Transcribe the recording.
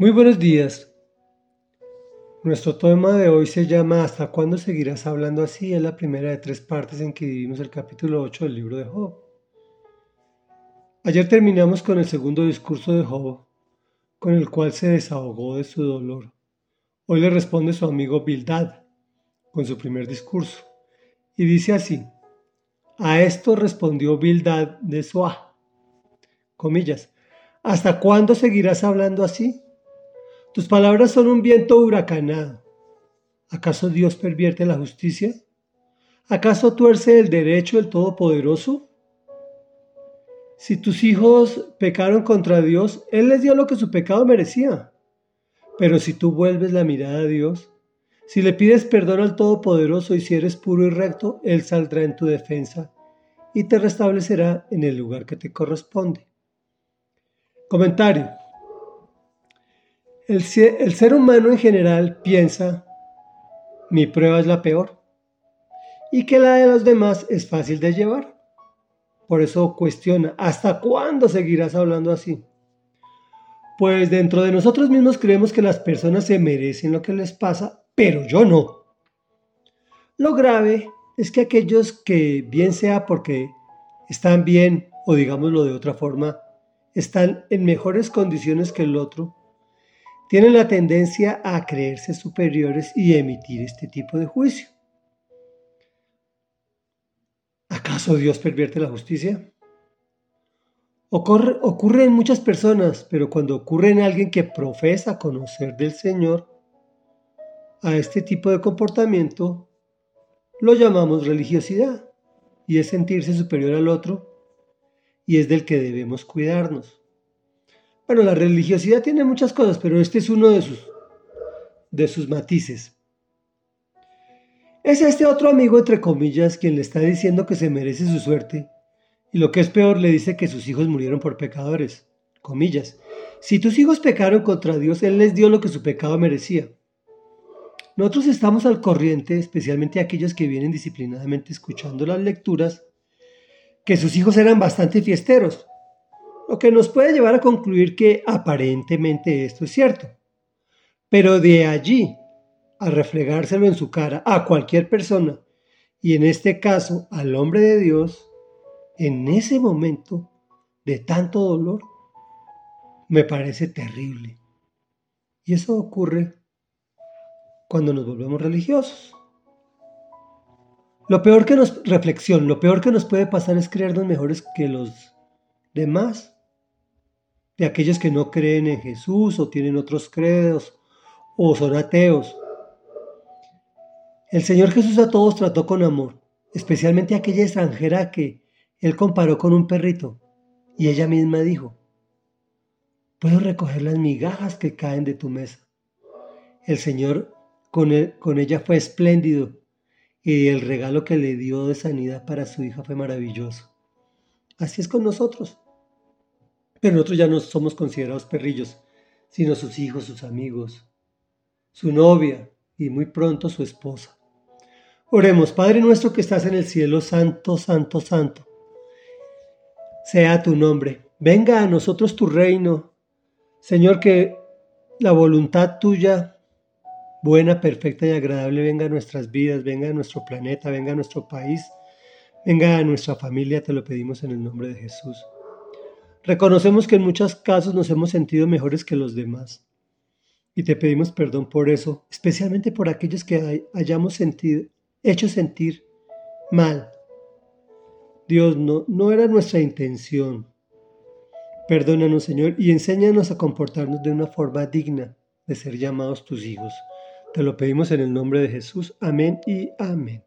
Muy buenos días. Nuestro tema de hoy se llama ¿Hasta cuándo seguirás hablando así? Es la primera de tres partes en que dividimos el capítulo 8 del libro de Job. Ayer terminamos con el segundo discurso de Job, con el cual se desahogó de su dolor. Hoy le responde su amigo Bildad con su primer discurso y dice así: A esto respondió Bildad de Suá, comillas, ¿hasta cuándo seguirás hablando así? Tus palabras son un viento huracanado. ¿Acaso Dios pervierte la justicia? ¿Acaso tuerce el derecho del Todopoderoso? Si tus hijos pecaron contra Dios, Él les dio lo que su pecado merecía. Pero si tú vuelves la mirada a Dios, si le pides perdón al Todopoderoso y si eres puro y recto, Él saldrá en tu defensa y te restablecerá en el lugar que te corresponde. Comentario. El, ser humano en general piensa, mi prueba es la peor, y que la de los demás es fácil de llevar. Por eso cuestiona, ¿hasta cuándo seguirás hablando así? Pues dentro de nosotros mismos creemos que las personas se merecen lo que les pasa, pero yo no. Lo grave es que aquellos que, bien sea porque están bien o digámoslo de otra forma, están en mejores condiciones que el otro, tienen la tendencia a creerse superiores y emitir este tipo de juicio. ¿Acaso Dios pervierte la justicia? Ocurre, ocurre, en muchas personas, pero cuando ocurre en alguien que profesa conocer del Señor, a este tipo de comportamiento lo llamamos religiosidad y es sentirse superior al otro y es del que debemos cuidarnos. Bueno, la religiosidad tiene muchas cosas, pero este es uno de sus, de sus matices. Es este otro amigo, entre comillas, quien le está diciendo que se merece su suerte, y lo que es peor, le dice que sus hijos murieron por pecadores. Comillas. Si tus hijos pecaron contra Dios, Él les dio lo que su pecado merecía. Nosotros estamos al corriente, especialmente aquellos que vienen disciplinadamente escuchando las lecturas, que sus hijos eran bastante fiesteros, lo que nos puede llevar a concluir que aparentemente esto es cierto. Pero de allí a reflegárselo en su cara a cualquier persona, y en este caso al hombre de Dios, en ese momento de tanto dolor, me parece terrible. Y eso ocurre cuando nos volvemos religiosos. Lo peor que nos, reflexión, lo peor que nos puede pasar es creernos mejores que los demás de aquellos que no creen en Jesús o tienen otros credos o son ateos. El Señor Jesús a todos trató con amor, especialmente a aquella extranjera que Él comparó con un perrito y ella misma dijo, puedo recoger las migajas que caen de tu mesa. El Señor con, con ella fue espléndido y el regalo que le dio de sanidad para su hija fue maravilloso. Así es con nosotros. Pero nosotros ya no somos considerados perrillos, sino sus hijos, sus amigos, su novia y muy pronto su esposa. Oremos, Padre nuestro que estás en el cielo, santo, santo, santo. Sea tu nombre. Venga a nosotros tu reino. Señor, que la voluntad tuya, buena, perfecta y agradable, venga a nuestras vidas, venga a nuestro planeta, venga a nuestro país, venga a nuestra familia, te lo pedimos en el nombre de Jesús. Reconocemos que en muchos casos nos hemos sentido mejores que los demás. Y te pedimos perdón por eso, especialmente por aquellos que hayamos sentido, hecho sentir mal. Dios, no, no era nuestra intención. Perdónanos, Señor, y enséñanos a comportarnos de una forma digna de ser llamados tus hijos. Te lo pedimos en el nombre de Jesús. Amén y amén.